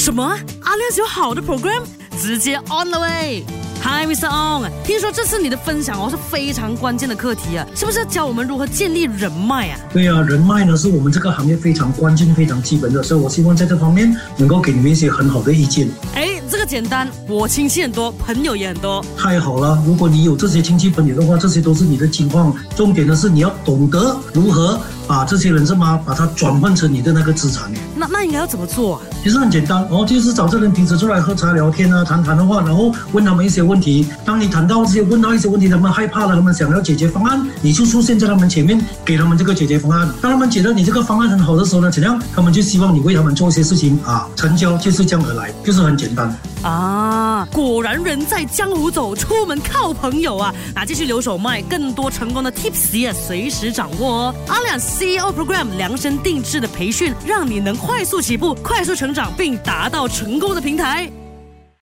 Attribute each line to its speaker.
Speaker 1: 什么？阿亮有好的 program，直接 on 了喂！Hi, Mr. Ong，听说这次你的分享哦是非常关键的课题啊，是不是要教我们如何建立人脉啊？
Speaker 2: 对啊，人脉呢是我们这个行业非常关键、非常基本的，所以我希望在这方面能够给你们一些很好的意见。
Speaker 1: 哎，这个简单，我亲戚很多，朋友也很多。
Speaker 2: 太好了，如果你有这些亲戚朋友的话，这些都是你的情况。重点的是你要懂得如何把这些人是吗，把它转换成你的那个资产。
Speaker 1: 那那应该要怎么做啊？
Speaker 2: 其实很简单，哦，就是找这人平时出来喝茶聊天啊，谈谈的话，然后问他们一些问题。当你谈到这些，问到一些问题，他们害怕了，他们想要解决方案，你就出现在他们前面，给他们这个解决方案。当他们觉得你这个方案很好的时候呢，怎样？他们就希望你为他们做一些事情啊，成交就是这样而来，就是很简单。
Speaker 1: 啊，果然人在江湖走，出门靠朋友啊！那继续留守麦，更多成功的 tips 也随时掌握哦。阿亮 CEO Program 量身定制的培训，让你能快速起步、快速成成长，并达到成功的平台。